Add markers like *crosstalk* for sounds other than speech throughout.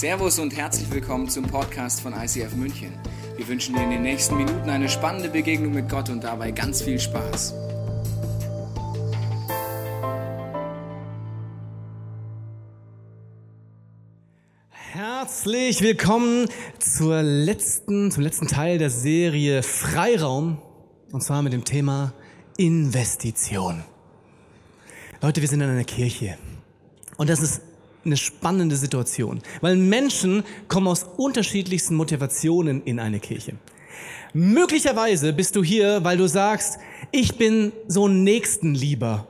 Servus und herzlich willkommen zum Podcast von ICF München. Wir wünschen dir in den nächsten Minuten eine spannende Begegnung mit Gott und dabei ganz viel Spaß. Herzlich willkommen zur letzten, zum letzten Teil der Serie Freiraum und zwar mit dem Thema Investition. Leute, wir sind in einer Kirche und das ist eine spannende Situation, weil Menschen kommen aus unterschiedlichsten Motivationen in eine Kirche. Möglicherweise bist du hier, weil du sagst, ich bin so ein Nächstenlieber.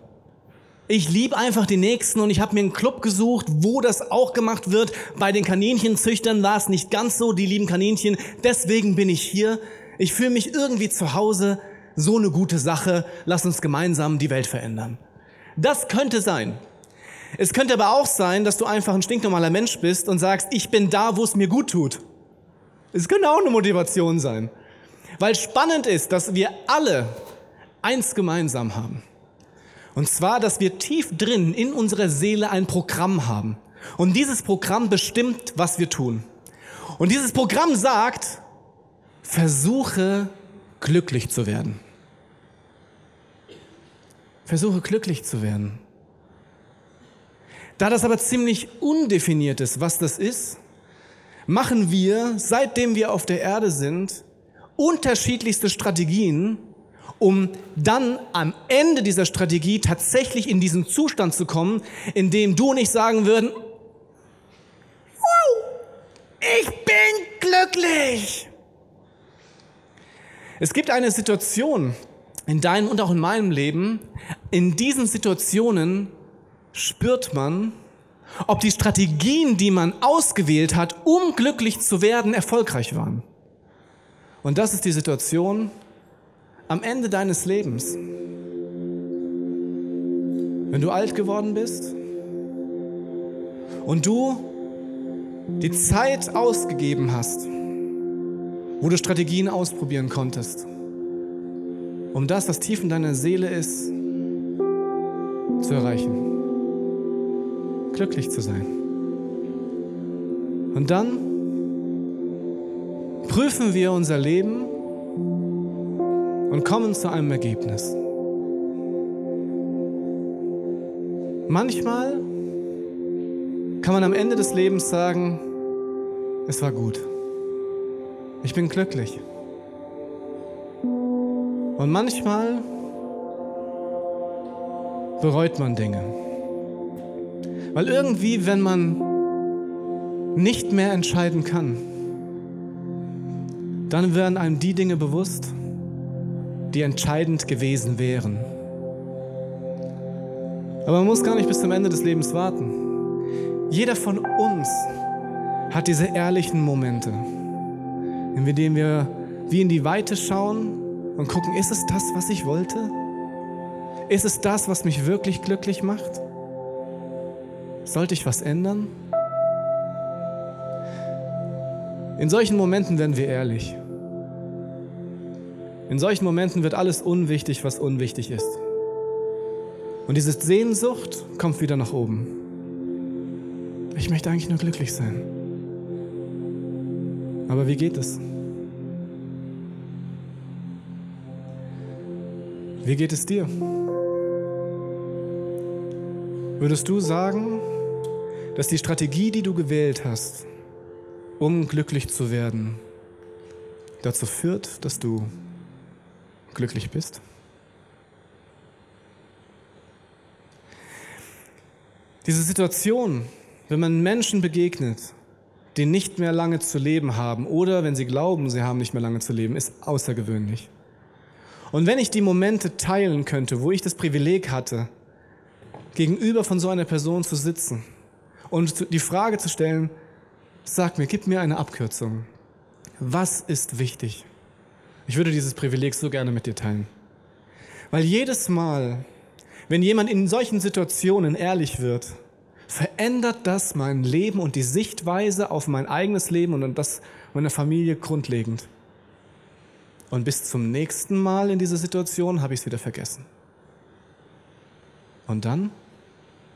Ich liebe einfach die Nächsten und ich habe mir einen Club gesucht, wo das auch gemacht wird. Bei den Kaninchenzüchtern war es nicht ganz so, die lieben Kaninchen. Deswegen bin ich hier. Ich fühle mich irgendwie zu Hause. So eine gute Sache. Lass uns gemeinsam die Welt verändern. Das könnte sein. Es könnte aber auch sein, dass du einfach ein stinknormaler Mensch bist und sagst, ich bin da, wo es mir gut tut. Es könnte auch eine Motivation sein. Weil spannend ist, dass wir alle eins gemeinsam haben. Und zwar, dass wir tief drin in unserer Seele ein Programm haben. Und dieses Programm bestimmt, was wir tun. Und dieses Programm sagt, versuche glücklich zu werden. Versuche glücklich zu werden. Da das aber ziemlich undefiniert ist, was das ist, machen wir, seitdem wir auf der Erde sind, unterschiedlichste Strategien, um dann am Ende dieser Strategie tatsächlich in diesen Zustand zu kommen, in dem du und ich sagen würden, wow, ich bin glücklich. Es gibt eine Situation in deinem und auch in meinem Leben, in diesen Situationen spürt man, ob die Strategien, die man ausgewählt hat, um glücklich zu werden, erfolgreich waren. Und das ist die Situation am Ende deines Lebens. Wenn du alt geworden bist und du die Zeit ausgegeben hast, wo du Strategien ausprobieren konntest, um das, was tief in deiner Seele ist, zu erreichen glücklich zu sein. Und dann prüfen wir unser Leben und kommen zu einem Ergebnis. Manchmal kann man am Ende des Lebens sagen, es war gut. Ich bin glücklich. Und manchmal bereut man Dinge. Weil irgendwie, wenn man nicht mehr entscheiden kann, dann werden einem die Dinge bewusst, die entscheidend gewesen wären. Aber man muss gar nicht bis zum Ende des Lebens warten. Jeder von uns hat diese ehrlichen Momente, in denen wir wie in die Weite schauen und gucken, ist es das, was ich wollte? Ist es das, was mich wirklich glücklich macht? Sollte ich was ändern? In solchen Momenten werden wir ehrlich. In solchen Momenten wird alles unwichtig, was unwichtig ist. Und diese Sehnsucht kommt wieder nach oben. Ich möchte eigentlich nur glücklich sein. Aber wie geht es? Wie geht es dir? Würdest du sagen, dass die Strategie, die du gewählt hast, um glücklich zu werden, dazu führt, dass du glücklich bist? Diese Situation, wenn man Menschen begegnet, die nicht mehr lange zu leben haben oder wenn sie glauben, sie haben nicht mehr lange zu leben, ist außergewöhnlich. Und wenn ich die Momente teilen könnte, wo ich das Privileg hatte, gegenüber von so einer Person zu sitzen und die Frage zu stellen, sag mir, gib mir eine Abkürzung. Was ist wichtig? Ich würde dieses Privileg so gerne mit dir teilen. Weil jedes Mal, wenn jemand in solchen Situationen ehrlich wird, verändert das mein Leben und die Sichtweise auf mein eigenes Leben und das meiner Familie grundlegend. Und bis zum nächsten Mal in dieser Situation habe ich es wieder vergessen. Und dann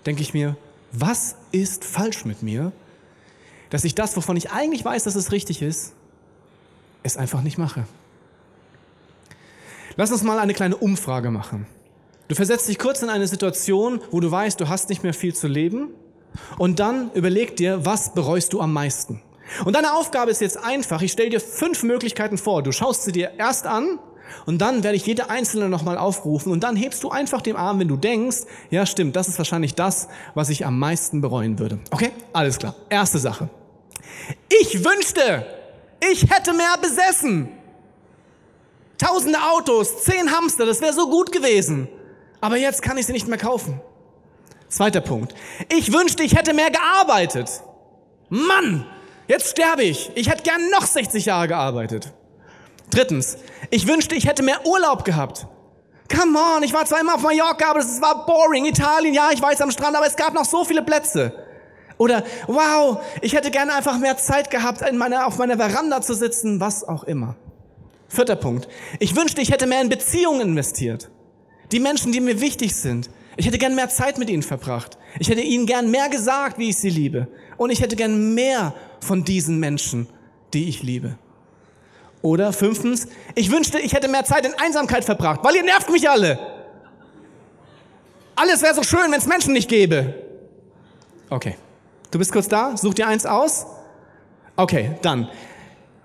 denke ich mir, was ist falsch mit mir, dass ich das, wovon ich eigentlich weiß, dass es richtig ist, es einfach nicht mache. Lass uns mal eine kleine Umfrage machen. Du versetzt dich kurz in eine Situation, wo du weißt, du hast nicht mehr viel zu leben und dann überleg dir, was bereust du am meisten? Und deine Aufgabe ist jetzt einfach, ich stelle dir fünf Möglichkeiten vor. Du schaust sie dir erst an und dann werde ich jede einzelne nochmal aufrufen und dann hebst du einfach den Arm, wenn du denkst, ja stimmt, das ist wahrscheinlich das, was ich am meisten bereuen würde. Okay? Alles klar. Erste Sache. Ich wünschte, ich hätte mehr besessen. Tausende Autos, zehn Hamster, das wäre so gut gewesen. Aber jetzt kann ich sie nicht mehr kaufen. Zweiter Punkt. Ich wünschte, ich hätte mehr gearbeitet. Mann, jetzt sterbe ich. Ich hätte gern noch 60 Jahre gearbeitet. Drittens. Ich wünschte, ich hätte mehr Urlaub gehabt. Come on, ich war zweimal auf Mallorca, aber es war boring. Italien, ja, ich weiß am Strand, aber es gab noch so viele Plätze. Oder, wow, ich hätte gerne einfach mehr Zeit gehabt, in meiner, auf meiner Veranda zu sitzen, was auch immer. Vierter Punkt. Ich wünschte, ich hätte mehr in Beziehungen investiert. Die Menschen, die mir wichtig sind. Ich hätte gern mehr Zeit mit ihnen verbracht. Ich hätte ihnen gern mehr gesagt, wie ich sie liebe. Und ich hätte gern mehr von diesen Menschen, die ich liebe. Oder fünftens, ich wünschte, ich hätte mehr Zeit in Einsamkeit verbracht, weil ihr nervt mich alle. Alles wäre so schön, wenn es Menschen nicht gäbe. Okay. Du bist kurz da? Such dir eins aus? Okay, dann.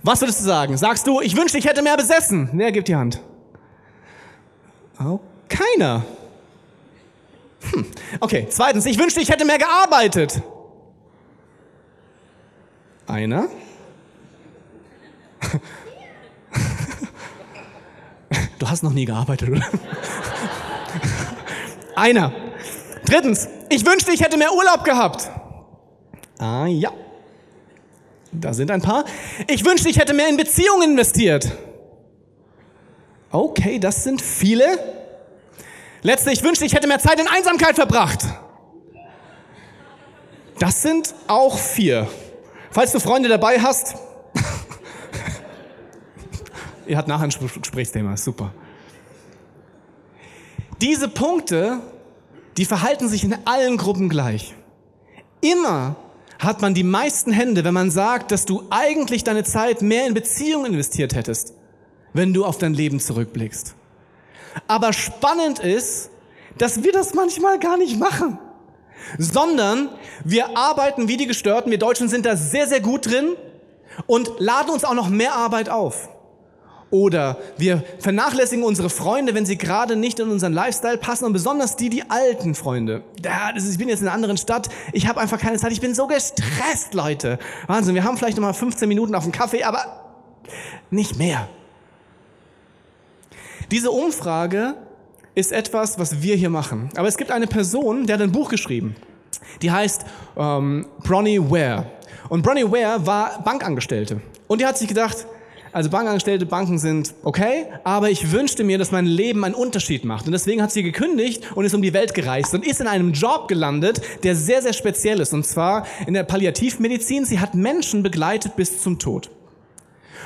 Was würdest du sagen? Sagst du, ich wünschte, ich hätte mehr besessen? Wer gibt die Hand? Oh, keiner. Hm. Okay, zweitens, ich wünschte, ich hätte mehr gearbeitet. Einer. Du hast noch nie gearbeitet, oder? Einer. Drittens, ich wünschte, ich hätte mehr Urlaub gehabt. Ah ja. Da sind ein paar. Ich wünschte, ich hätte mehr in Beziehungen investiert. Okay, das sind viele. Letzte, ich wünschte, ich hätte mehr Zeit in Einsamkeit verbracht. Das sind auch vier. Falls du Freunde dabei hast, ihr habt nachher ein Gesprächsthema, super. Diese Punkte, die verhalten sich in allen Gruppen gleich. Immer hat man die meisten Hände, wenn man sagt, dass du eigentlich deine Zeit mehr in Beziehungen investiert hättest, wenn du auf dein Leben zurückblickst. Aber spannend ist, dass wir das manchmal gar nicht machen, sondern wir arbeiten wie die Gestörten. Wir Deutschen sind da sehr, sehr gut drin und laden uns auch noch mehr Arbeit auf. Oder wir vernachlässigen unsere Freunde, wenn sie gerade nicht in unseren Lifestyle passen und besonders die, die alten Freunde. Ja, ist, ich bin jetzt in einer anderen Stadt, ich habe einfach keine Zeit, ich bin so gestresst, Leute. Wahnsinn, wir haben vielleicht noch mal 15 Minuten auf dem Kaffee, aber nicht mehr. Diese Umfrage ist etwas, was wir hier machen. Aber es gibt eine Person, der hat ein Buch geschrieben. Die heißt ähm, Bronnie Ware. Und Bronnie Ware war Bankangestellte. Und die hat sich gedacht, also Bankangestellte, Banken sind okay, aber ich wünschte mir, dass mein Leben einen Unterschied macht. Und deswegen hat sie gekündigt und ist um die Welt gereist und ist in einem Job gelandet, der sehr, sehr speziell ist. Und zwar in der Palliativmedizin. Sie hat Menschen begleitet bis zum Tod.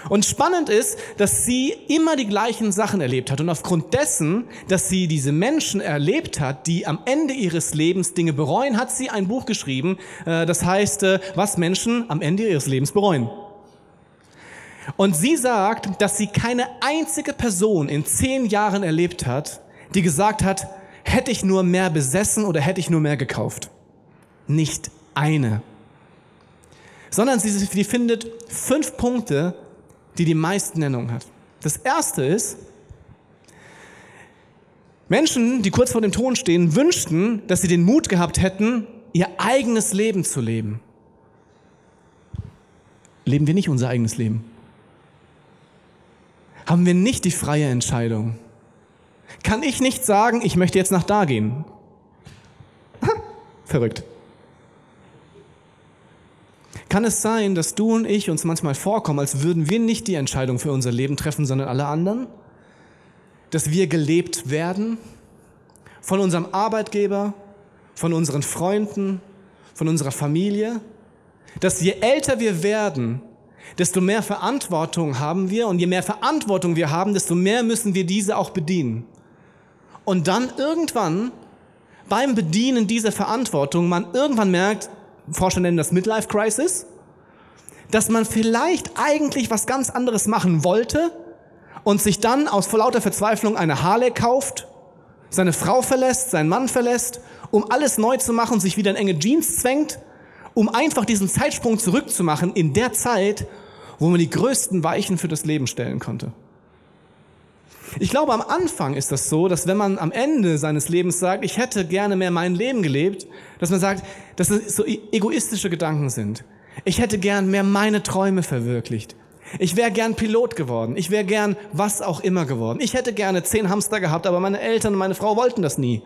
Und spannend ist, dass sie immer die gleichen Sachen erlebt hat. Und aufgrund dessen, dass sie diese Menschen erlebt hat, die am Ende ihres Lebens Dinge bereuen, hat sie ein Buch geschrieben, äh, das heißt, äh, was Menschen am Ende ihres Lebens bereuen. Und sie sagt, dass sie keine einzige Person in zehn Jahren erlebt hat, die gesagt hat, hätte ich nur mehr besessen oder hätte ich nur mehr gekauft. Nicht eine. Sondern sie, sie findet fünf Punkte, die die meisten Nennungen hat. Das erste ist, Menschen, die kurz vor dem Ton stehen, wünschten, dass sie den Mut gehabt hätten, ihr eigenes Leben zu leben. Leben wir nicht unser eigenes Leben? Haben wir nicht die freie Entscheidung? Kann ich nicht sagen, ich möchte jetzt nach da gehen? Verrückt. Kann es sein, dass du und ich uns manchmal vorkommen, als würden wir nicht die Entscheidung für unser Leben treffen, sondern alle anderen? Dass wir gelebt werden von unserem Arbeitgeber, von unseren Freunden, von unserer Familie? Dass je älter wir werden, desto mehr Verantwortung haben wir und je mehr Verantwortung wir haben, desto mehr müssen wir diese auch bedienen. Und dann irgendwann beim Bedienen dieser Verantwortung man irgendwann merkt, Forscher nennen das Midlife Crisis. dass man vielleicht eigentlich was ganz anderes machen wollte und sich dann aus vor lauter Verzweiflung eine Harley kauft, seine Frau verlässt, seinen Mann verlässt, um alles neu zu machen sich wieder in enge Jeans zwängt, um einfach diesen Zeitsprung zurückzumachen in der Zeit, wo man die größten Weichen für das Leben stellen konnte. Ich glaube, am Anfang ist das so, dass wenn man am Ende seines Lebens sagt, ich hätte gerne mehr mein Leben gelebt, dass man sagt, dass es so e-, egoistische Gedanken sind. Ich hätte gern mehr meine Träume verwirklicht. Ich wäre gern Pilot geworden. Ich wäre gern was auch immer geworden. Ich hätte gerne zehn Hamster gehabt, aber meine Eltern und meine Frau wollten das nie.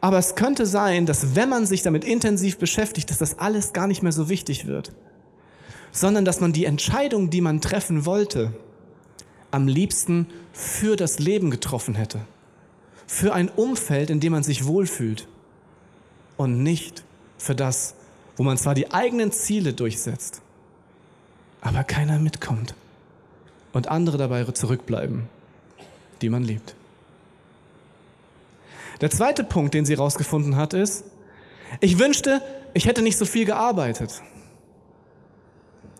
Aber es könnte sein, dass wenn man sich damit intensiv beschäftigt, dass das alles gar nicht mehr so wichtig wird, sondern dass man die Entscheidung, die man treffen wollte, am liebsten für das Leben getroffen hätte. Für ein Umfeld, in dem man sich wohlfühlt und nicht für das, wo man zwar die eigenen Ziele durchsetzt, aber keiner mitkommt und andere dabei zurückbleiben, die man liebt. Der zweite Punkt, den sie herausgefunden hat, ist, ich wünschte, ich hätte nicht so viel gearbeitet.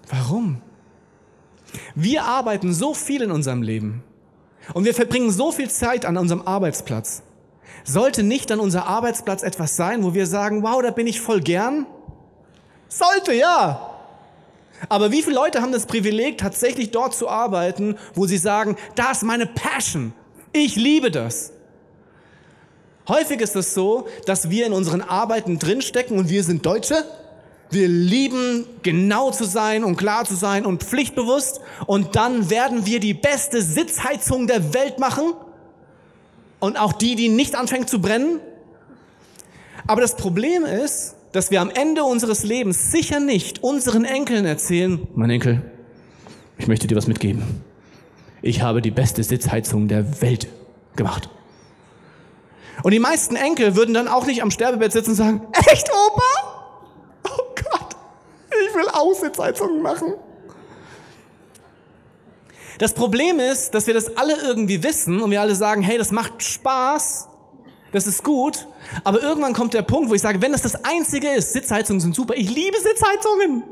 Warum? Wir arbeiten so viel in unserem Leben und wir verbringen so viel Zeit an unserem Arbeitsplatz. Sollte nicht dann unser Arbeitsplatz etwas sein, wo wir sagen, wow, da bin ich voll gern? Sollte, ja. Aber wie viele Leute haben das Privileg, tatsächlich dort zu arbeiten, wo sie sagen, da ist meine Passion. Ich liebe das. Häufig ist es so, dass wir in unseren Arbeiten drinstecken und wir sind Deutsche. Wir lieben genau zu sein und klar zu sein und pflichtbewusst. Und dann werden wir die beste Sitzheizung der Welt machen. Und auch die, die nicht anfängt zu brennen. Aber das Problem ist, dass wir am Ende unseres Lebens sicher nicht unseren Enkeln erzählen, mein Enkel, ich möchte dir was mitgeben. Ich habe die beste Sitzheizung der Welt gemacht. Und die meisten Enkel würden dann auch nicht am Sterbebett sitzen und sagen, echt, Opa? Oh Gott, ich will Aussitzheizungen machen. Das Problem ist, dass wir das alle irgendwie wissen und wir alle sagen, hey, das macht Spaß, das ist gut, aber irgendwann kommt der Punkt, wo ich sage, wenn das das Einzige ist, Sitzheizungen sind super, ich liebe Sitzheizungen.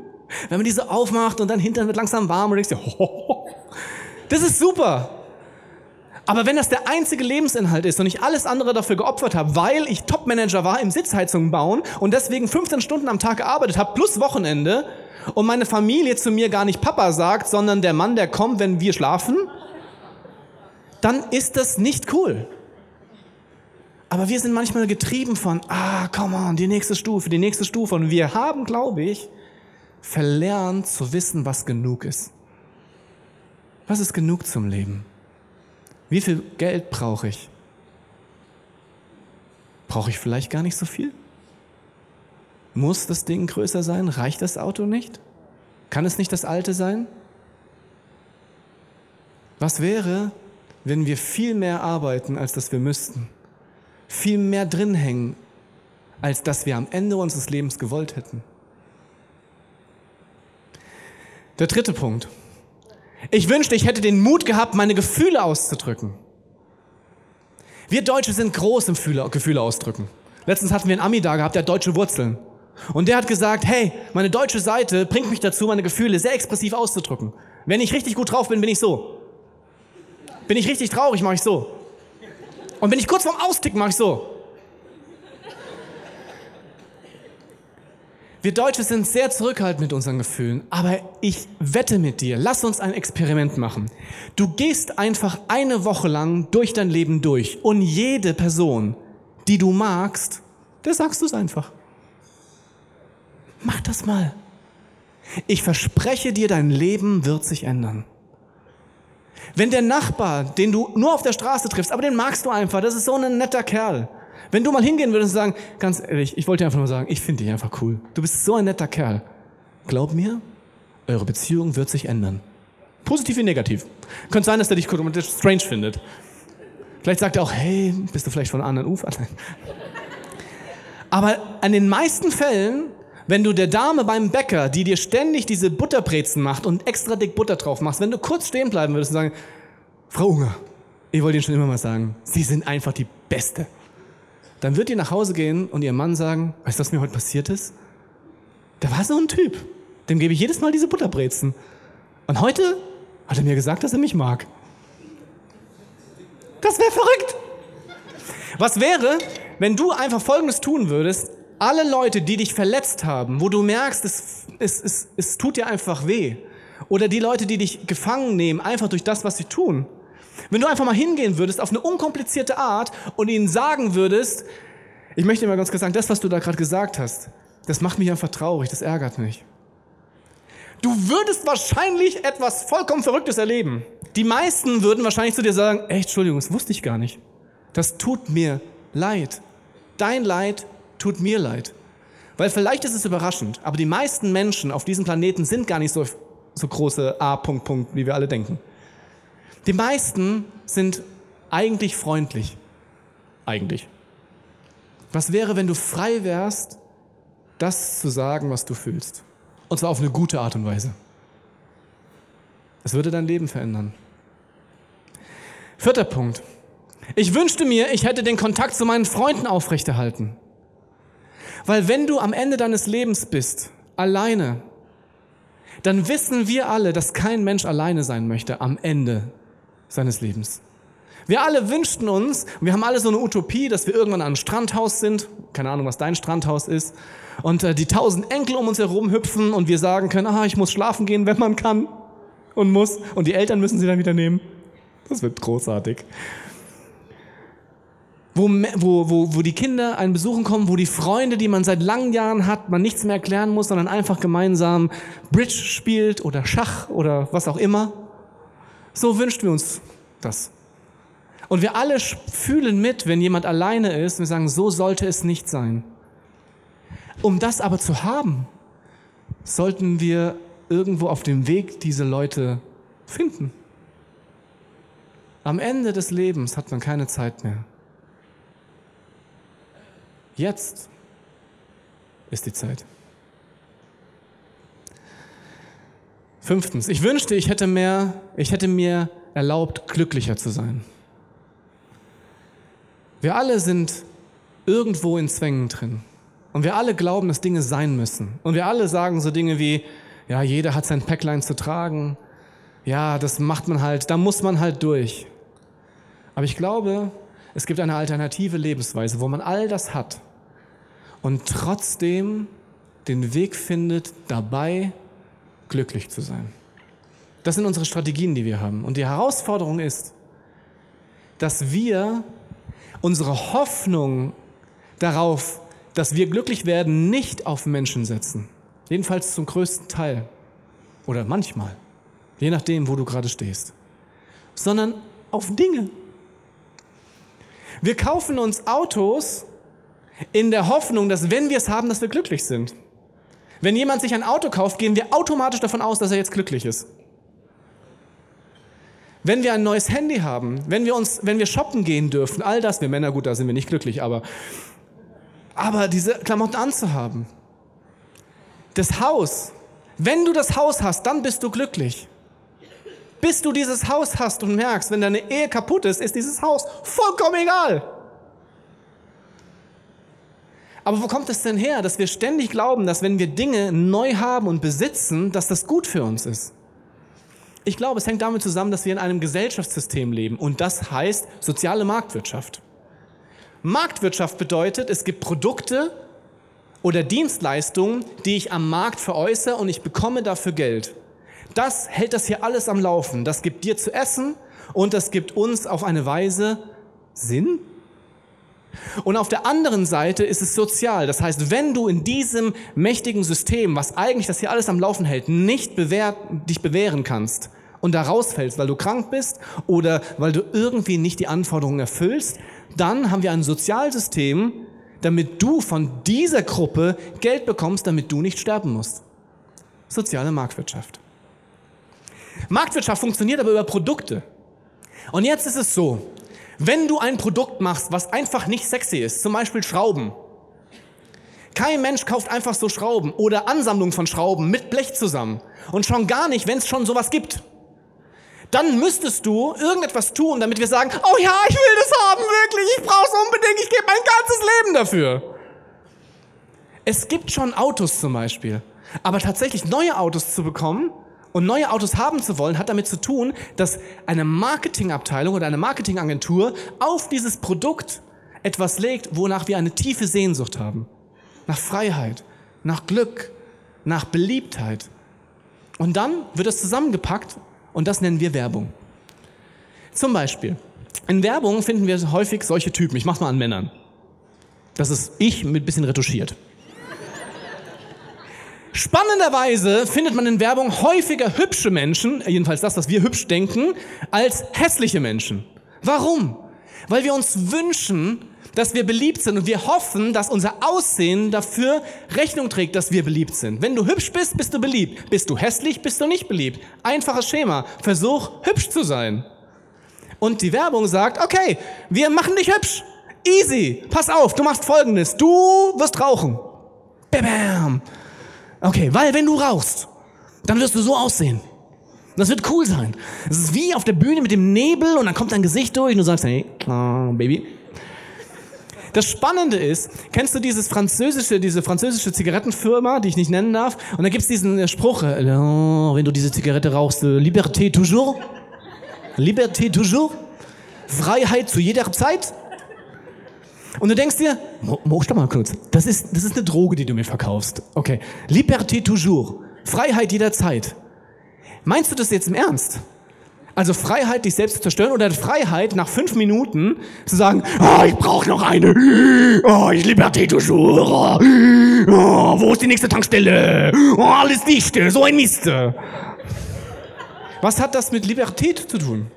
Wenn man diese aufmacht und dann hinterher wird langsam warm und denkst dir, oh, *laughs* das ist super. Aber wenn das der einzige Lebensinhalt ist und ich alles andere dafür geopfert habe, weil ich Topmanager war im Sitzheizungen bauen und deswegen 15 Stunden am Tag gearbeitet habe, plus Wochenende, und meine Familie zu mir gar nicht Papa sagt, sondern der Mann, der kommt, wenn wir schlafen, dann ist das nicht cool. Aber wir sind manchmal getrieben von, ah, come on, die nächste Stufe, die nächste Stufe. Und wir haben, glaube ich, verlernt zu wissen, was genug ist. Was ist genug zum Leben? Wie viel Geld brauche ich? Brauche ich vielleicht gar nicht so viel? Muss das Ding größer sein? Reicht das Auto nicht? Kann es nicht das alte sein? Was wäre, wenn wir viel mehr arbeiten, als dass wir müssten? Viel mehr drin hängen, als dass wir am Ende unseres Lebens gewollt hätten? Der dritte Punkt. Ich wünschte, ich hätte den Mut gehabt, meine Gefühle auszudrücken. Wir Deutsche sind groß im Gefühle ausdrücken. Letztens hatten wir einen Ami da gehabt, der hat deutsche Wurzeln. Und der hat gesagt, hey, meine deutsche Seite bringt mich dazu, meine Gefühle sehr expressiv auszudrücken. Wenn ich richtig gut drauf bin, bin ich so. Bin ich richtig traurig, mache ich so. Und wenn ich kurz vorm Austicken, mache ich so. Wir Deutsche sind sehr zurückhaltend mit unseren Gefühlen, aber ich wette mit dir, lass uns ein Experiment machen. Du gehst einfach eine Woche lang durch dein Leben durch und jede Person, die du magst, der sagst du es einfach. Mach das mal. Ich verspreche dir, dein Leben wird sich ändern. Wenn der Nachbar, den du nur auf der Straße triffst, aber den magst du einfach, das ist so ein netter Kerl, wenn du mal hingehen würdest und sagen, ganz ehrlich, ich wollte dir einfach nur sagen, ich finde dich einfach cool. Du bist so ein netter Kerl. Glaub mir, eure Beziehung wird sich ändern. Positiv wie negativ. Könnte sein, dass der dich strange findet. Vielleicht sagt er auch, hey, bist du vielleicht von anderen Ufern? *laughs* Aber an den meisten Fällen, wenn du der Dame beim Bäcker, die dir ständig diese Butterbrezen macht und extra dick Butter drauf machst, wenn du kurz stehen bleiben würdest und sagen, Frau Unger, ich wollte Ihnen schon immer mal sagen, Sie sind einfach die Beste dann wird ihr nach Hause gehen und ihr Mann sagen, weißt du, was mir heute passiert ist? Da war so ein Typ. Dem gebe ich jedes Mal diese Butterbrezen. Und heute hat er mir gesagt, dass er mich mag. Das wäre verrückt. Was wäre, wenn du einfach Folgendes tun würdest? Alle Leute, die dich verletzt haben, wo du merkst, es, es, es, es tut dir einfach weh. Oder die Leute, die dich gefangen nehmen, einfach durch das, was sie tun. Wenn du einfach mal hingehen würdest auf eine unkomplizierte Art und ihnen sagen würdest, ich möchte dir mal ganz kurz sagen, das, was du da gerade gesagt hast, das macht mich einfach traurig, das ärgert mich. Du würdest wahrscheinlich etwas vollkommen Verrücktes erleben. Die meisten würden wahrscheinlich zu dir sagen, ey, Entschuldigung, das wusste ich gar nicht. Das tut mir leid. Dein Leid tut mir leid. Weil vielleicht ist es überraschend, aber die meisten Menschen auf diesem Planeten sind gar nicht so, so große A. Punkt, Punkt, wie wir alle denken. Die meisten sind eigentlich freundlich. Eigentlich. Was wäre, wenn du frei wärst, das zu sagen, was du fühlst? Und zwar auf eine gute Art und Weise. Es würde dein Leben verändern. Vierter Punkt. Ich wünschte mir, ich hätte den Kontakt zu meinen Freunden aufrechterhalten. Weil wenn du am Ende deines Lebens bist, alleine, dann wissen wir alle, dass kein Mensch alleine sein möchte am Ende seines Lebens. Wir alle wünschten uns, wir haben alle so eine Utopie, dass wir irgendwann an einem Strandhaus sind, keine Ahnung, was dein Strandhaus ist, und äh, die tausend Enkel um uns herum hüpfen und wir sagen können, ah, ich muss schlafen gehen, wenn man kann und muss, und die Eltern müssen sie dann wieder nehmen. Das wird großartig. Wo, wo, wo, wo die Kinder einen besuchen kommen, wo die Freunde, die man seit langen Jahren hat, man nichts mehr erklären muss, sondern einfach gemeinsam Bridge spielt oder Schach oder was auch immer. So wünschen wir uns das. Und wir alle fühlen mit, wenn jemand alleine ist, wir sagen, so sollte es nicht sein. Um das aber zu haben, sollten wir irgendwo auf dem Weg diese Leute finden. Am Ende des Lebens hat man keine Zeit mehr. Jetzt ist die Zeit. Fünftens, ich wünschte, ich hätte mehr, ich hätte mir erlaubt, glücklicher zu sein. Wir alle sind irgendwo in Zwängen drin. Und wir alle glauben, dass Dinge sein müssen. Und wir alle sagen so Dinge wie, ja, jeder hat sein Päcklein zu tragen. Ja, das macht man halt, da muss man halt durch. Aber ich glaube, es gibt eine alternative Lebensweise, wo man all das hat und trotzdem den Weg findet, dabei glücklich zu sein. Das sind unsere Strategien, die wir haben. Und die Herausforderung ist, dass wir unsere Hoffnung darauf, dass wir glücklich werden, nicht auf Menschen setzen. Jedenfalls zum größten Teil. Oder manchmal. Je nachdem, wo du gerade stehst. Sondern auf Dinge. Wir kaufen uns Autos in der Hoffnung, dass wenn wir es haben, dass wir glücklich sind. Wenn jemand sich ein Auto kauft, gehen wir automatisch davon aus, dass er jetzt glücklich ist. Wenn wir ein neues Handy haben, wenn wir uns, wenn wir shoppen gehen dürfen, all das, wir Männer, gut, da sind wir nicht glücklich, aber, aber diese Klamotten anzuhaben. Das Haus. Wenn du das Haus hast, dann bist du glücklich. Bis du dieses Haus hast und merkst, wenn deine Ehe kaputt ist, ist dieses Haus vollkommen egal. Aber wo kommt es denn her, dass wir ständig glauben, dass wenn wir Dinge neu haben und besitzen, dass das gut für uns ist? Ich glaube, es hängt damit zusammen, dass wir in einem Gesellschaftssystem leben und das heißt soziale Marktwirtschaft. Marktwirtschaft bedeutet, es gibt Produkte oder Dienstleistungen, die ich am Markt veräußere und ich bekomme dafür Geld. Das hält das hier alles am Laufen. Das gibt dir zu essen und das gibt uns auf eine Weise Sinn, und auf der anderen Seite ist es sozial. Das heißt, wenn du in diesem mächtigen System, was eigentlich das hier alles am Laufen hält, nicht bewähr, dich bewähren kannst und da rausfällst, weil du krank bist oder weil du irgendwie nicht die Anforderungen erfüllst, dann haben wir ein Sozialsystem, damit du von dieser Gruppe Geld bekommst, damit du nicht sterben musst. Soziale Marktwirtschaft. Marktwirtschaft funktioniert aber über Produkte. Und jetzt ist es so, wenn du ein Produkt machst, was einfach nicht sexy ist, zum Beispiel Schrauben, kein Mensch kauft einfach so Schrauben oder Ansammlungen von Schrauben mit Blech zusammen und schon gar nicht, wenn es schon sowas gibt. Dann müsstest du irgendetwas tun, damit wir sagen, oh ja, ich will das haben, wirklich, ich brauche es unbedingt, ich gebe mein ganzes Leben dafür. Es gibt schon Autos zum Beispiel. Aber tatsächlich neue Autos zu bekommen und neue Autos haben zu wollen, hat damit zu tun, dass eine Marketingabteilung oder eine Marketingagentur auf dieses Produkt etwas legt, wonach wir eine tiefe Sehnsucht haben. Nach Freiheit, nach Glück, nach Beliebtheit. Und dann wird es zusammengepackt und das nennen wir Werbung. Zum Beispiel, in Werbung finden wir häufig solche Typen. Ich mach's mal an Männern. Das ist ich mit bisschen retuschiert. Spannenderweise findet man in Werbung häufiger hübsche Menschen, jedenfalls das, was wir hübsch denken, als hässliche Menschen. Warum? Weil wir uns wünschen, dass wir beliebt sind und wir hoffen, dass unser Aussehen dafür Rechnung trägt, dass wir beliebt sind. Wenn du hübsch bist, bist du beliebt. Bist du hässlich, bist du nicht beliebt. Einfaches Schema. Versuch, hübsch zu sein. Und die Werbung sagt, okay, wir machen dich hübsch. Easy. Pass auf, du machst folgendes. Du wirst rauchen. Bam. Okay, weil wenn du rauchst, dann wirst du so aussehen. Das wird cool sein. Es ist wie auf der Bühne mit dem Nebel und dann kommt dein Gesicht durch und du sagst, hey, uh, Baby. Das Spannende ist, kennst du dieses französische, diese französische Zigarettenfirma, die ich nicht nennen darf? Und da gibt's diesen äh, Spruch, äh, wenn du diese Zigarette rauchst, äh, Liberté toujours. Liberté toujours. Freiheit zu jeder Zeit. Und du denkst dir, stopp mal kurz, das ist, das ist eine Droge, die du mir verkaufst. Okay. Liberté toujours. Freiheit jederzeit. Meinst du das jetzt im Ernst? Also Freiheit, dich selbst zu zerstören oder Freiheit, nach fünf Minuten zu sagen, oh, ich brauche noch eine, oh, ich Liberté toujours, oh, wo ist die nächste Tankstelle, oh, alles dicht, so ein Mist. Was hat das mit Libertät zu tun?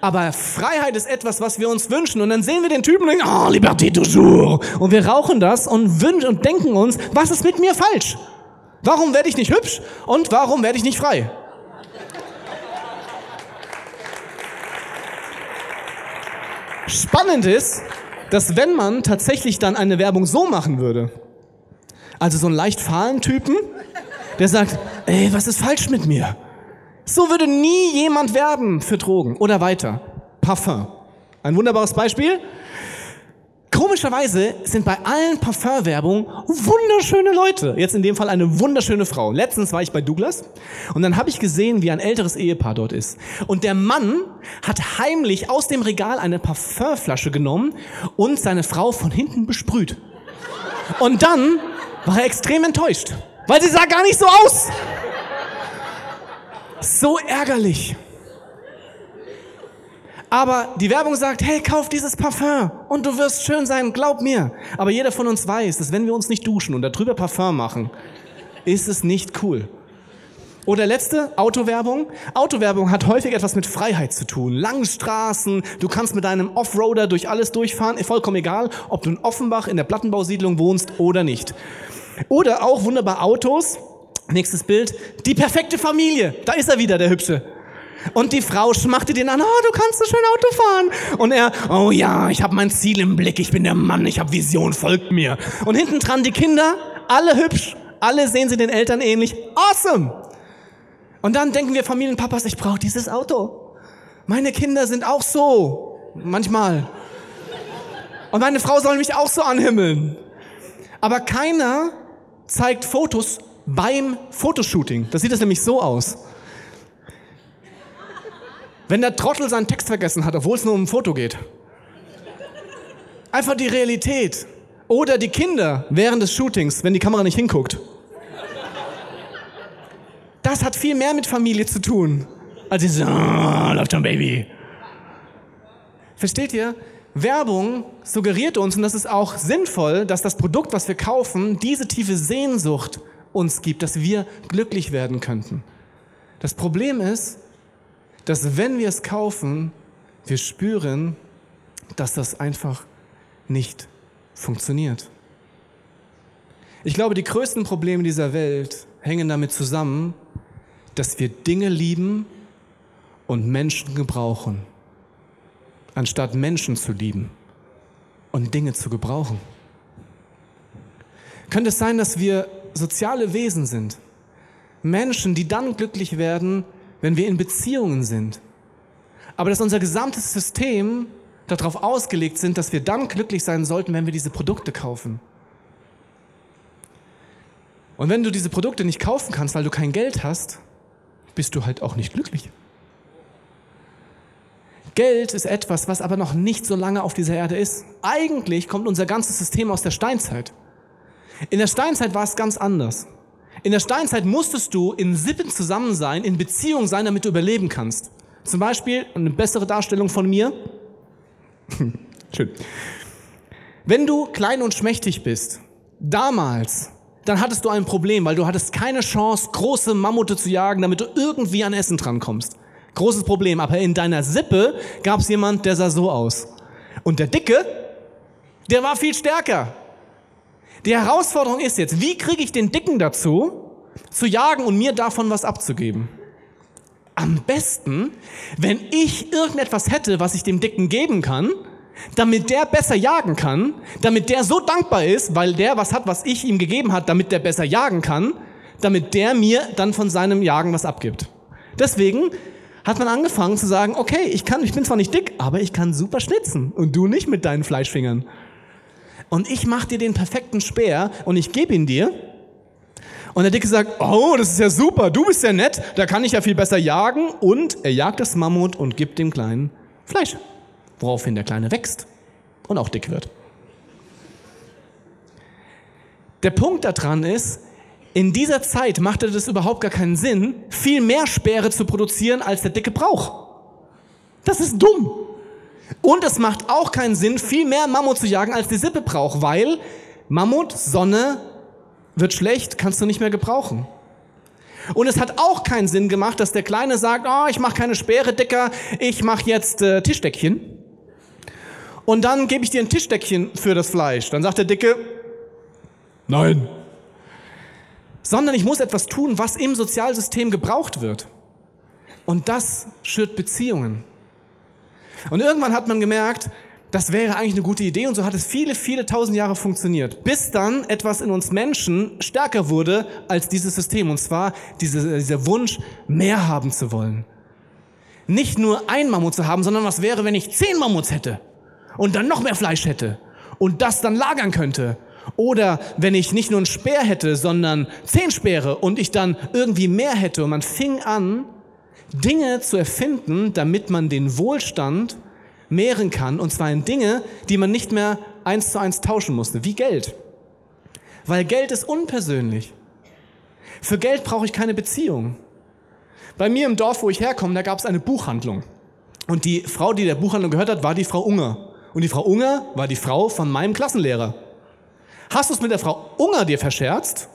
Aber Freiheit ist etwas, was wir uns wünschen. Und dann sehen wir den Typen und denken, oh, Liberté toujours. Und wir rauchen das und wünschen und denken uns, was ist mit mir falsch? Warum werde ich nicht hübsch? Und warum werde ich nicht frei? Spannend ist, dass wenn man tatsächlich dann eine Werbung so machen würde, also so einen leicht fahlen Typen, der sagt, ey, was ist falsch mit mir? So würde nie jemand werben für Drogen. Oder weiter. Parfum. Ein wunderbares Beispiel. Komischerweise sind bei allen Parfumwerbungen wunderschöne Leute. Jetzt in dem Fall eine wunderschöne Frau. Letztens war ich bei Douglas und dann habe ich gesehen, wie ein älteres Ehepaar dort ist. Und der Mann hat heimlich aus dem Regal eine Parfumflasche genommen und seine Frau von hinten besprüht. Und dann war er extrem enttäuscht, weil sie sah gar nicht so aus. So ärgerlich. Aber die Werbung sagt, hey, kauf dieses Parfum und du wirst schön sein, glaub mir. Aber jeder von uns weiß, dass wenn wir uns nicht duschen und darüber Parfum machen, ist es nicht cool. Oder letzte, Autowerbung. Autowerbung hat häufig etwas mit Freiheit zu tun. Lange Straßen, du kannst mit deinem Offroader durch alles durchfahren, vollkommen egal, ob du in Offenbach in der Plattenbausiedlung wohnst oder nicht. Oder auch wunderbar Autos, Nächstes Bild. Die perfekte Familie. Da ist er wieder, der Hübsche. Und die Frau schmachtet ihn an, oh, du kannst so schön Auto fahren. Und er, oh ja, ich habe mein Ziel im Blick, ich bin der Mann, ich habe Vision, folgt mir. Und hinten dran die Kinder, alle hübsch, alle sehen sie den Eltern ähnlich. Awesome! Und dann denken wir Familienpapas, ich brauche dieses Auto. Meine Kinder sind auch so. Manchmal. Und meine Frau soll mich auch so anhimmeln. Aber keiner zeigt Fotos beim Fotoshooting. Das sieht es nämlich so aus. Wenn der Trottel seinen Text vergessen hat, obwohl es nur um ein Foto geht. Einfach die Realität. Oder die Kinder während des Shootings, wenn die Kamera nicht hinguckt. Das hat viel mehr mit Familie zu tun, als dieses, oh, läuft schon Baby. Versteht ihr? Werbung suggeriert uns, und das ist auch sinnvoll, dass das Produkt, was wir kaufen, diese tiefe Sehnsucht uns gibt, dass wir glücklich werden könnten. Das Problem ist, dass wenn wir es kaufen, wir spüren, dass das einfach nicht funktioniert. Ich glaube, die größten Probleme dieser Welt hängen damit zusammen, dass wir Dinge lieben und Menschen gebrauchen, anstatt Menschen zu lieben und Dinge zu gebrauchen. Könnte es sein, dass wir soziale Wesen sind. Menschen, die dann glücklich werden, wenn wir in Beziehungen sind. Aber dass unser gesamtes System darauf ausgelegt sind, dass wir dann glücklich sein sollten, wenn wir diese Produkte kaufen. Und wenn du diese Produkte nicht kaufen kannst, weil du kein Geld hast, bist du halt auch nicht glücklich. Geld ist etwas, was aber noch nicht so lange auf dieser Erde ist. Eigentlich kommt unser ganzes System aus der Steinzeit. In der Steinzeit war es ganz anders. In der Steinzeit musstest du in Sippen zusammen sein, in Beziehung sein, damit du überleben kannst. Zum Beispiel eine bessere Darstellung von mir. *laughs* Schön. Wenn du klein und schmächtig bist, damals, dann hattest du ein Problem, weil du hattest keine Chance, große Mammute zu jagen, damit du irgendwie an Essen drankommst. Großes Problem. Aber in deiner Sippe gab es jemand, der sah so aus. Und der Dicke, der war viel stärker. Die Herausforderung ist jetzt, wie kriege ich den Dicken dazu, zu jagen und mir davon was abzugeben? Am besten, wenn ich irgendetwas hätte, was ich dem Dicken geben kann, damit der besser jagen kann, damit der so dankbar ist, weil der was hat, was ich ihm gegeben hat, damit der besser jagen kann, damit der mir dann von seinem Jagen was abgibt. Deswegen hat man angefangen zu sagen, okay, ich kann, ich bin zwar nicht dick, aber ich kann super schnitzen und du nicht mit deinen Fleischfingern. Und ich mach dir den perfekten Speer und ich gebe ihn dir. Und der Dicke sagt, oh, das ist ja super, du bist ja nett, da kann ich ja viel besser jagen. Und er jagt das Mammut und gibt dem Kleinen Fleisch. Woraufhin der Kleine wächst und auch dick wird. Der Punkt daran ist, in dieser Zeit machte das überhaupt gar keinen Sinn, viel mehr Speere zu produzieren, als der Dicke braucht. Das ist dumm. Und es macht auch keinen Sinn, viel mehr Mammut zu jagen, als die Sippe braucht, weil Mammut, Sonne, wird schlecht, kannst du nicht mehr gebrauchen. Und es hat auch keinen Sinn gemacht, dass der Kleine sagt, oh, ich mache keine Speere dicker, ich mache jetzt äh, Tischdeckchen. Und dann gebe ich dir ein Tischdeckchen für das Fleisch. Dann sagt der Dicke, nein. Sondern ich muss etwas tun, was im Sozialsystem gebraucht wird. Und das schürt Beziehungen. Und irgendwann hat man gemerkt, das wäre eigentlich eine gute Idee. Und so hat es viele, viele tausend Jahre funktioniert, bis dann etwas in uns Menschen stärker wurde als dieses System. Und zwar diese, dieser Wunsch, mehr haben zu wollen. Nicht nur ein Mammut zu haben, sondern was wäre, wenn ich zehn Mammuts hätte und dann noch mehr Fleisch hätte und das dann lagern könnte? Oder wenn ich nicht nur einen Speer hätte, sondern zehn Speere und ich dann irgendwie mehr hätte. Und man fing an, Dinge zu erfinden, damit man den Wohlstand mehren kann, und zwar in Dinge, die man nicht mehr eins zu eins tauschen musste, wie Geld. Weil Geld ist unpersönlich. Für Geld brauche ich keine Beziehung. Bei mir im Dorf, wo ich herkomme, da gab es eine Buchhandlung. Und die Frau, die der Buchhandlung gehört hat, war die Frau Unger. Und die Frau Unger war die Frau von meinem Klassenlehrer. Hast du es mit der Frau Unger dir verscherzt,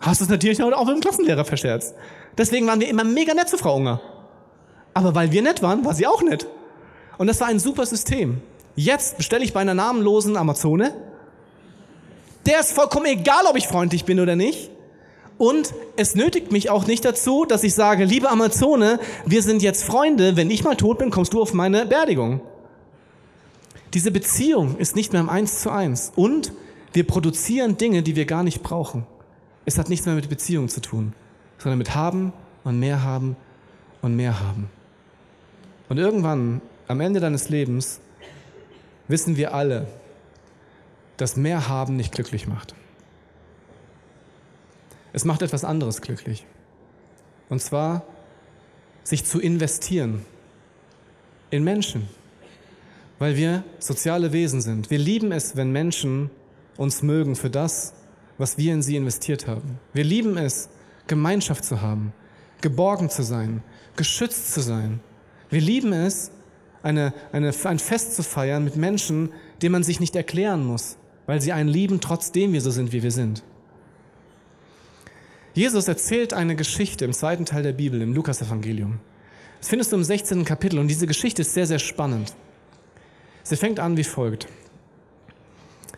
hast du es natürlich auch mit dem Klassenlehrer verscherzt. Deswegen waren wir immer mega nett zu Frau Unger. Aber weil wir nett waren, war sie auch nett. Und das war ein super System. Jetzt bestelle ich bei einer namenlosen Amazone. Der ist vollkommen egal, ob ich freundlich bin oder nicht. Und es nötigt mich auch nicht dazu, dass ich sage, liebe Amazone, wir sind jetzt Freunde, wenn ich mal tot bin, kommst du auf meine Beerdigung. Diese Beziehung ist nicht mehr im Eins zu eins. Und wir produzieren Dinge, die wir gar nicht brauchen. Es hat nichts mehr mit Beziehung zu tun, sondern mit haben und mehr haben und mehr haben. Und irgendwann, am Ende deines Lebens, wissen wir alle, dass mehr haben nicht glücklich macht. Es macht etwas anderes glücklich. Und zwar, sich zu investieren in Menschen, weil wir soziale Wesen sind. Wir lieben es, wenn Menschen uns mögen für das, was wir in sie investiert haben. Wir lieben es, Gemeinschaft zu haben, geborgen zu sein, geschützt zu sein. Wir lieben es, eine, eine, ein Fest zu feiern mit Menschen, denen man sich nicht erklären muss, weil sie einen lieben, trotzdem wir so sind, wie wir sind. Jesus erzählt eine Geschichte im zweiten Teil der Bibel, im Lukasevangelium. Das findest du im 16. Kapitel und diese Geschichte ist sehr, sehr spannend. Sie fängt an wie folgt.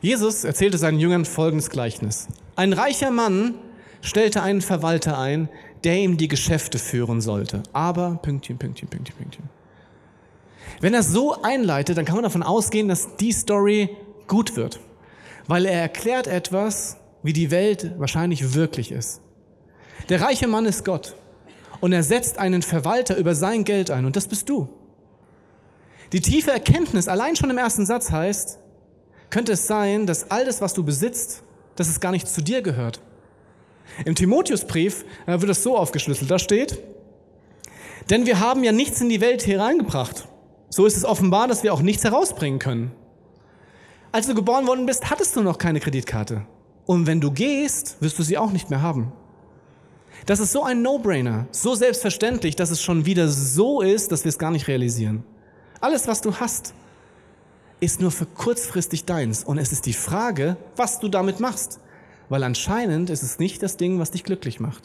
Jesus erzählte seinen Jüngern folgendes Gleichnis. Ein reicher Mann stellte einen Verwalter ein, der ihm die Geschäfte führen sollte. Aber, Pünktchen, Pünktchen, Pünktchen, Pünktchen. Wenn er so einleitet, dann kann man davon ausgehen, dass die Story gut wird. Weil er erklärt etwas, wie die Welt wahrscheinlich wirklich ist. Der reiche Mann ist Gott. Und er setzt einen Verwalter über sein Geld ein. Und das bist du. Die tiefe Erkenntnis allein schon im ersten Satz heißt, könnte es sein, dass all das, was du besitzt, dass es gar nicht zu dir gehört, Im Timotheusbrief äh, wird das so aufgeschlüsselt. Da steht, denn wir haben ja nichts in die Welt hereingebracht. So ist es offenbar, dass wir auch nichts herausbringen können. Als du geboren worden bist, hattest du noch keine Kreditkarte. Und wenn du gehst, wirst du sie auch nicht mehr haben. Das ist so ein No-Brainer, so selbstverständlich, dass es schon wieder so ist, dass wir es gar nicht realisieren. Alles, was du hast, ist nur für kurzfristig deins. Und es ist die Frage, was du damit machst. Weil anscheinend ist es nicht das Ding, was dich glücklich macht.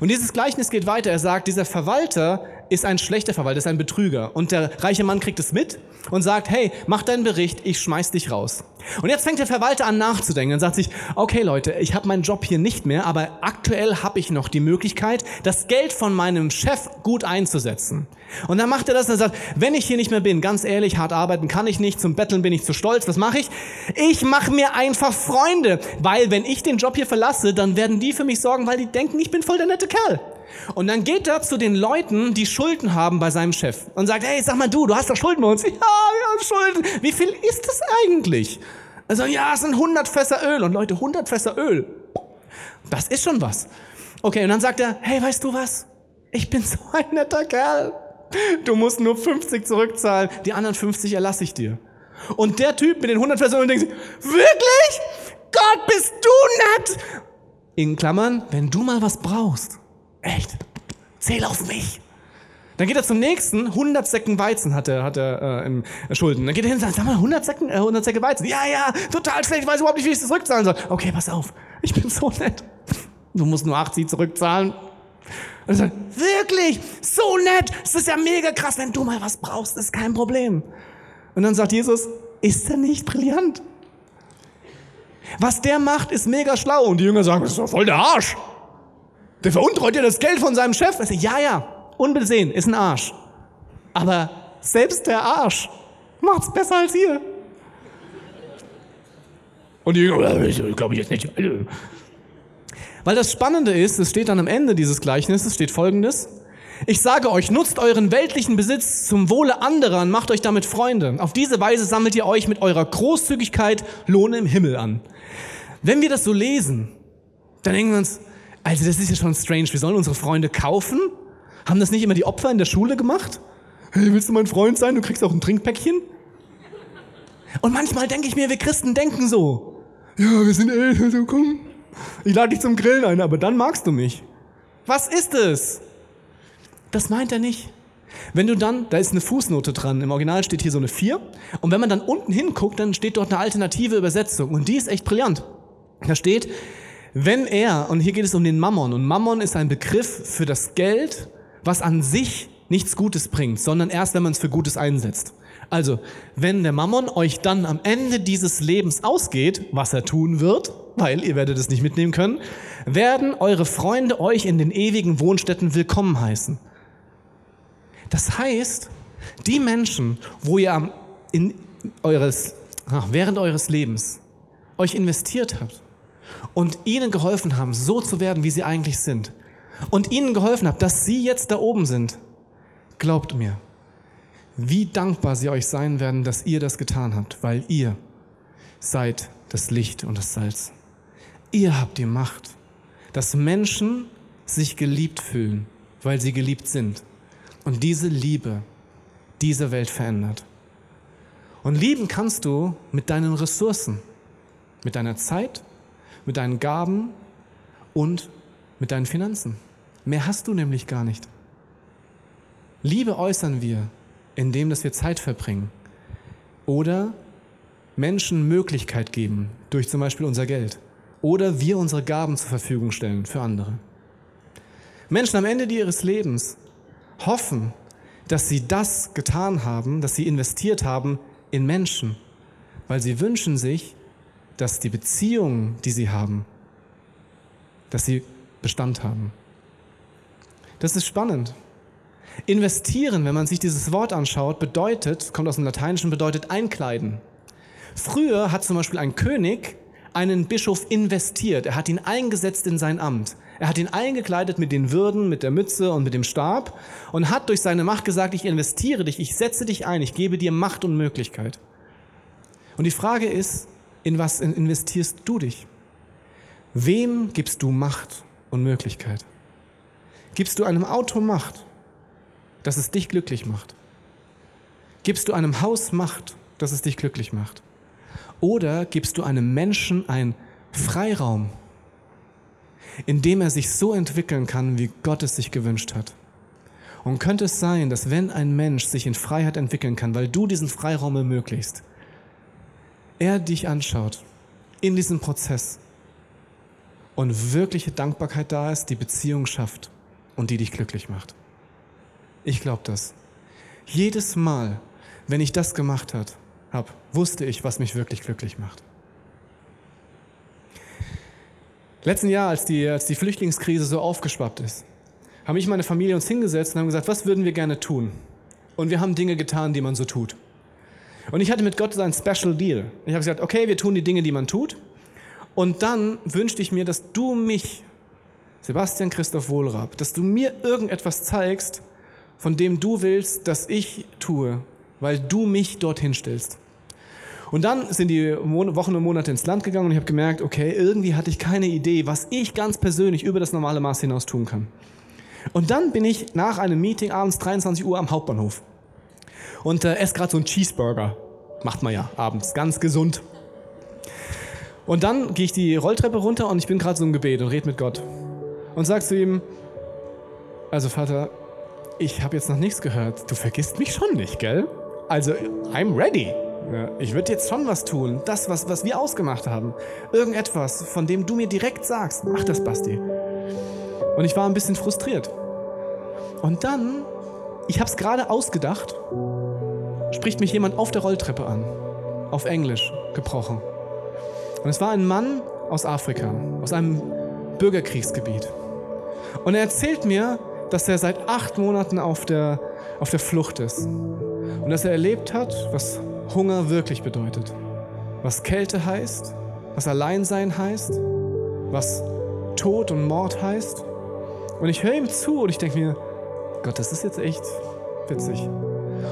Und dieses Gleichnis geht weiter. Er sagt, dieser Verwalter ist ein schlechter Verwalter, ist ein Betrüger. Und der reiche Mann kriegt es mit und sagt, hey, mach deinen Bericht, ich schmeiß dich raus. Und jetzt fängt der Verwalter an nachzudenken und sagt sich, okay Leute, ich habe meinen Job hier nicht mehr, aber aktuell habe ich noch die Möglichkeit, das Geld von meinem Chef gut einzusetzen. Und dann macht er das und sagt, wenn ich hier nicht mehr bin, ganz ehrlich, hart arbeiten kann ich nicht, zum Betteln bin ich zu stolz, was mache ich? Ich mache mir einfach Freunde, weil wenn ich den Job hier verlasse, dann werden die für mich sorgen, weil die denken, ich bin voll der nette Kerl. Und dann geht er zu den Leuten, die Schulden haben bei seinem Chef und sagt, hey, sag mal du, du hast doch Schulden bei uns. *laughs* Ja, ja, Schulden. Wie viel ist das eigentlich? Also, ja, es sind 100 Fässer Öl. Und Leute, 100 Fässer Öl. Das ist schon was. Okay, und dann sagt er, hey, weißt du was? Ich bin *laughs* so ein netter Kerl. Du musst nur 50 zurückzahlen. Die anderen 50 erlasse ich dir. Und der Typ mit den 100 Fässern denkt wirklich? Gott, bist du nett? In Klammern, wenn du mal was brauchst, Echt? Zähl auf mich. Dann geht er zum nächsten, 100 Säcken Weizen hat er, hat er äh, im Schulden. Dann geht er hin und sagt, sag mal, 100 Säcken, äh, 100 Säcke Weizen. Ja, ja, total schlecht, ich weiß überhaupt nicht, wie ich das zurückzahlen soll. Okay, pass auf, ich bin so nett. Du musst nur 80 zurückzahlen. Und er sagt, wirklich, so nett, es ist ja mega krass, wenn du mal was brauchst, ist kein Problem. Und dann sagt Jesus, ist er nicht brillant? Was der macht, ist mega schlau. Und die Jünger sagen, das ist doch voll der Arsch. Der veruntreut ja das Geld von seinem Chef. Ja, ja, unbesehen, ist ein Arsch. Aber selbst der Arsch macht's besser als ihr. Und die Jünger, äh, glaube ich jetzt nicht. Weil das Spannende ist, es steht dann am Ende dieses Gleichnisses, steht folgendes. Ich sage euch, nutzt euren weltlichen Besitz zum Wohle anderer und macht euch damit Freunde. Auf diese Weise sammelt ihr euch mit eurer Großzügigkeit Lohn im Himmel an. Wenn wir das so lesen, dann denken wir uns, also das ist ja schon strange. Wir sollen unsere Freunde kaufen? Haben das nicht immer die Opfer in der Schule gemacht? Hey, willst du mein Freund sein? Du kriegst auch ein Trinkpäckchen. Und manchmal denke ich mir, wir Christen denken so. Ja, wir sind Eltern, also komm. Ich lade dich zum Grillen ein, aber dann magst du mich. Was ist es? Das meint er nicht. Wenn du dann, da ist eine Fußnote dran, im Original steht hier so eine 4. Und wenn man dann unten hinguckt, dann steht dort eine alternative Übersetzung. Und die ist echt brillant. Da steht, wenn er, und hier geht es um den Mammon, und Mammon ist ein Begriff für das Geld, was an sich nichts Gutes bringt, sondern erst, wenn man es für Gutes einsetzt. Also, wenn der Mammon euch dann am Ende dieses Lebens ausgeht, was er tun wird, weil ihr werdet es nicht mitnehmen können, werden eure Freunde euch in den ewigen Wohnstätten willkommen heißen. Das heißt, die Menschen, wo ihr in eures, ach, während eures Lebens euch investiert habt, und ihnen geholfen haben, so zu werden, wie sie eigentlich sind, und ihnen geholfen habt, dass sie jetzt da oben sind, glaubt mir, wie dankbar sie euch sein werden, dass ihr das getan habt, weil ihr seid das Licht und das Salz. Ihr habt die Macht, dass Menschen sich geliebt fühlen, weil sie geliebt sind. Und diese Liebe diese Welt verändert. Und lieben kannst du mit deinen Ressourcen, mit deiner Zeit, mit deinen Gaben und mit deinen Finanzen. Mehr hast du nämlich gar nicht. Liebe äußern wir, indem dass wir Zeit verbringen oder Menschen Möglichkeit geben durch zum Beispiel unser Geld oder wir unsere Gaben zur Verfügung stellen für andere. Menschen am Ende ihres Lebens hoffen, dass sie das getan haben, dass sie investiert haben in Menschen, weil sie wünschen sich, dass die Beziehungen, die sie haben, dass sie Bestand haben. Das ist spannend. Investieren, wenn man sich dieses Wort anschaut, bedeutet, kommt aus dem Lateinischen, bedeutet einkleiden. Früher hat zum Beispiel ein König einen Bischof investiert. Er hat ihn eingesetzt in sein Amt. Er hat ihn eingekleidet mit den Würden, mit der Mütze und mit dem Stab und hat durch seine Macht gesagt, ich investiere dich, ich setze dich ein, ich gebe dir Macht und Möglichkeit. Und die Frage ist, in was investierst du dich? Wem gibst du Macht und Möglichkeit? Gibst du einem Auto Macht, dass es dich glücklich macht? Gibst du einem Haus Macht, dass es dich glücklich macht? Oder gibst du einem Menschen einen Freiraum, in dem er sich so entwickeln kann, wie Gott es sich gewünscht hat? Und könnte es sein, dass wenn ein Mensch sich in Freiheit entwickeln kann, weil du diesen Freiraum ermöglicht, er dich anschaut in diesem Prozess und wirkliche Dankbarkeit da ist, die Beziehung schafft und die dich glücklich macht. Ich glaube das. Jedes Mal, wenn ich das gemacht habe, wusste ich, was mich wirklich glücklich macht. Letzten Jahr, als die, als die Flüchtlingskrise so aufgeschwappt ist, haben ich meine Familie uns hingesetzt und haben gesagt, was würden wir gerne tun? Und wir haben Dinge getan, die man so tut. Und ich hatte mit Gott so ein Special Deal. Ich habe gesagt, okay, wir tun die Dinge, die man tut. Und dann wünschte ich mir, dass du mich, Sebastian Christoph Wohlrab, dass du mir irgendetwas zeigst, von dem du willst, dass ich tue, weil du mich dorthin stellst. Und dann sind die Wochen und Monate ins Land gegangen und ich habe gemerkt, okay, irgendwie hatte ich keine Idee, was ich ganz persönlich über das normale Maß hinaus tun kann. Und dann bin ich nach einem Meeting abends 23 Uhr am Hauptbahnhof und äh, esse gerade so einen Cheeseburger. Macht man ja abends, ganz gesund. Und dann gehe ich die Rolltreppe runter und ich bin gerade so im Gebet und rede mit Gott. Und sag zu ihm, also Vater, ich habe jetzt noch nichts gehört. Du vergisst mich schon nicht, gell? Also, I'm ready. Ja, ich würde jetzt schon was tun. Das, was, was wir ausgemacht haben. Irgendetwas, von dem du mir direkt sagst. Mach das, Basti. Und ich war ein bisschen frustriert. Und dann, ich habe es gerade ausgedacht, spricht mich jemand auf der Rolltreppe an. Auf Englisch gebrochen. Und es war ein Mann aus Afrika, aus einem Bürgerkriegsgebiet. Und er erzählt mir, dass er seit acht Monaten auf der, auf der Flucht ist. Und dass er erlebt hat, was Hunger wirklich bedeutet. Was Kälte heißt, was Alleinsein heißt, was Tod und Mord heißt und ich höre ihm zu und ich denke mir, Gott, das ist jetzt echt witzig.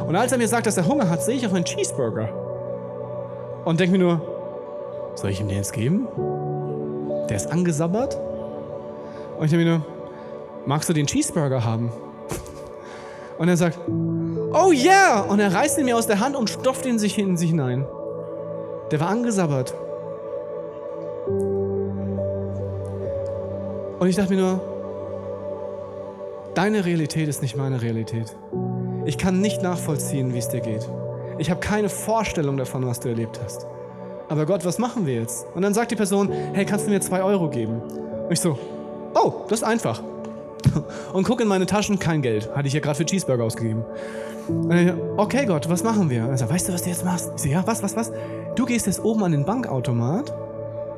Und als er mir sagt, dass er Hunger hat, sehe ich auf einen Cheeseburger. Und denke mir nur, soll ich ihm den jetzt geben? Der ist angesabbert. Und ich denke mir nur, magst du den Cheeseburger haben? Und er sagt, oh yeah! Und er reißt ihn mir aus der Hand und stopft ihn sich in sich hinein. Der war angesabbert. Und ich dachte mir nur, Deine Realität ist nicht meine Realität. Ich kann nicht nachvollziehen, wie es dir geht. Ich habe keine Vorstellung davon, was du erlebt hast. Aber Gott, was machen wir jetzt? Und dann sagt die Person, hey, kannst du mir zwei Euro geben? Und ich so, oh, das ist einfach. *laughs* Und gucke in meine Taschen, kein Geld. Hatte ich ja gerade für Cheeseburger ausgegeben. Und ich, okay, Gott, was machen wir? Und er sagt, weißt du, was du jetzt machst? Ich so, ja, was, was, was? Du gehst jetzt oben an den Bankautomat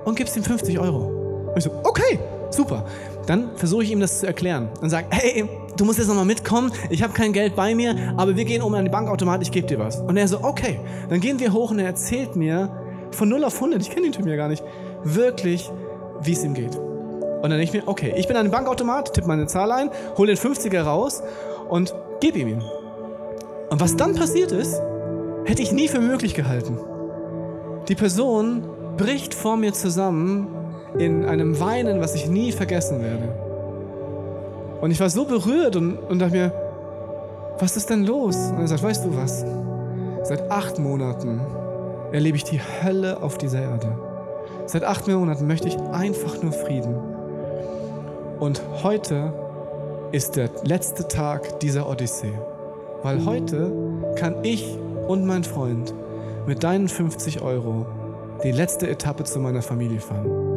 und gibst ihm 50 Euro. Und ich so, okay, super. Dann versuche ich ihm das zu erklären und sage, hey, du musst jetzt nochmal mitkommen, ich habe kein Geld bei mir, aber wir gehen um an den Bankautomat, ich gebe dir was. Und er so, okay. Dann gehen wir hoch und er erzählt mir von 0 auf 100, ich kenne den Typen ja gar nicht, wirklich, wie es ihm geht. Und dann denke ich mir, okay, ich bin an dem Bankautomat, tippe meine Zahl ein, hole den 50er raus und gebe ihm ihn. Und was dann passiert ist, hätte ich nie für möglich gehalten. Die Person bricht vor mir zusammen in einem Weinen, was ich nie vergessen werde. Und ich war so berührt und, und dachte mir, was ist denn los? Und er sagt, weißt du was? Seit acht Monaten erlebe ich die Hölle auf dieser Erde. Seit acht Monaten möchte ich einfach nur Frieden. Und heute ist der letzte Tag dieser Odyssee. Weil heute kann ich und mein Freund mit deinen 50 Euro die letzte Etappe zu meiner Familie fahren.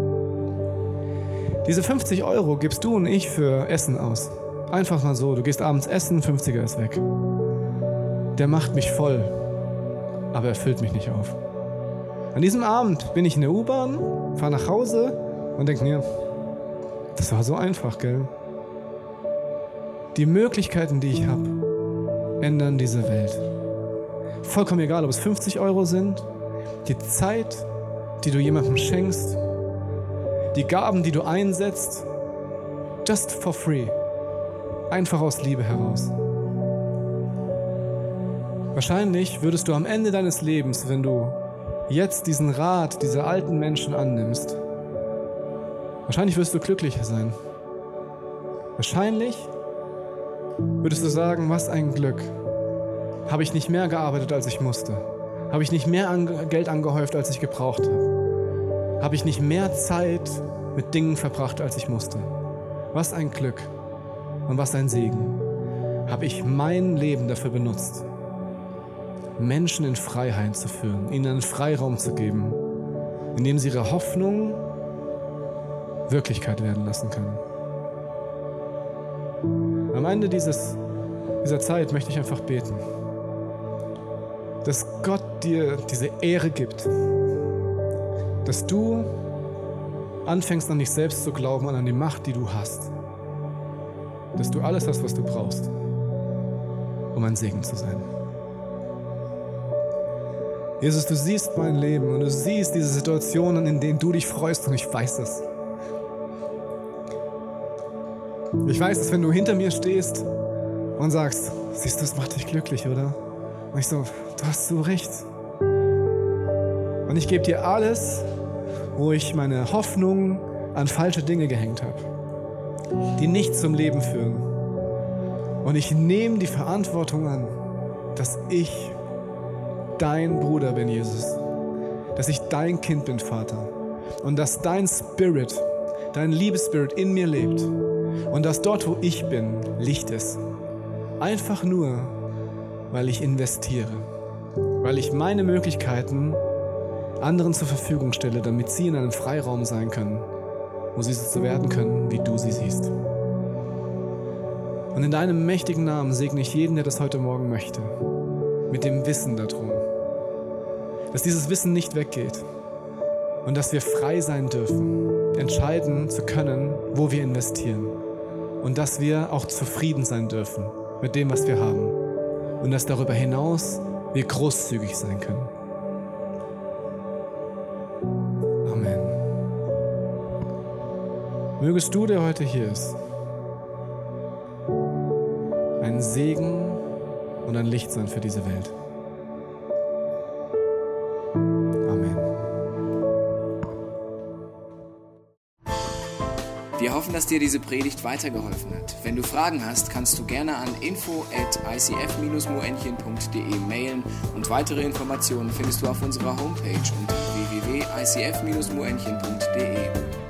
Diese 50 Euro gibst du und ich für Essen aus. Einfach mal so. Du gehst abends essen, 50er ist weg. Der macht mich voll, aber er füllt mich nicht auf. An diesem Abend bin ich in der U-Bahn, fahre nach Hause und denke mir, das war so einfach, gell? Die Möglichkeiten, die ich habe, ändern diese Welt. Vollkommen egal, ob es 50 Euro sind, die Zeit, die du jemandem schenkst, die Gaben, die du einsetzt, just for free. Einfach aus Liebe heraus. Wahrscheinlich würdest du am Ende deines Lebens, wenn du jetzt diesen Rat dieser alten Menschen annimmst, Wahrscheinlich wirst du glücklicher sein. Wahrscheinlich würdest du sagen, was ein Glück. Habe ich nicht mehr gearbeitet, als ich musste? Habe ich nicht mehr Geld angehäuft, als ich gebraucht habe? Habe ich nicht mehr Zeit mit Dingen verbracht, als ich musste? Was ein Glück und was ein Segen. Habe ich mein Leben dafür benutzt, Menschen in Freiheit zu führen, ihnen einen Freiraum zu geben, indem sie ihre Hoffnung Wirklichkeit werden lassen können. Am Ende dieses, dieser Zeit möchte ich einfach beten, dass Gott dir diese Ehre gibt, dass du anfängst an dich selbst zu glauben und an die Macht, die du hast, dass du alles hast, was du brauchst, um ein Segen zu sein. Jesus, du siehst mein Leben und du siehst diese Situationen, in denen du dich freust und ich weiß es. Ich weiß, dass wenn du hinter mir stehst und sagst, siehst du, es macht dich glücklich, oder? Und ich so, du hast so recht. Und ich gebe dir alles, wo ich meine Hoffnung an falsche Dinge gehängt habe, die nicht zum Leben führen. Und ich nehme die Verantwortung an, dass ich dein Bruder bin, Jesus. Dass ich dein Kind bin, Vater. Und dass dein Spirit, dein Liebesspirit in mir lebt. Und dass dort, wo ich bin, Licht ist. Einfach nur, weil ich investiere. Weil ich meine Möglichkeiten anderen zur Verfügung stelle, damit sie in einem Freiraum sein können, wo sie so werden können, wie du sie siehst. Und in deinem mächtigen Namen segne ich jeden, der das heute Morgen möchte, mit dem Wissen darum, dass dieses Wissen nicht weggeht und dass wir frei sein dürfen, entscheiden zu können, wo wir investieren und dass wir auch zufrieden sein dürfen mit dem, was wir haben und dass darüber hinaus wir großzügig sein können. Mögest du, der heute hier ist, ein Segen und ein Licht sein für diese Welt. Wir hoffen, dass dir diese Predigt weitergeholfen hat. Wenn du Fragen hast, kannst du gerne an info at icf-moenchen.de mailen und weitere Informationen findest du auf unserer Homepage unter www.icf-moenchen.de.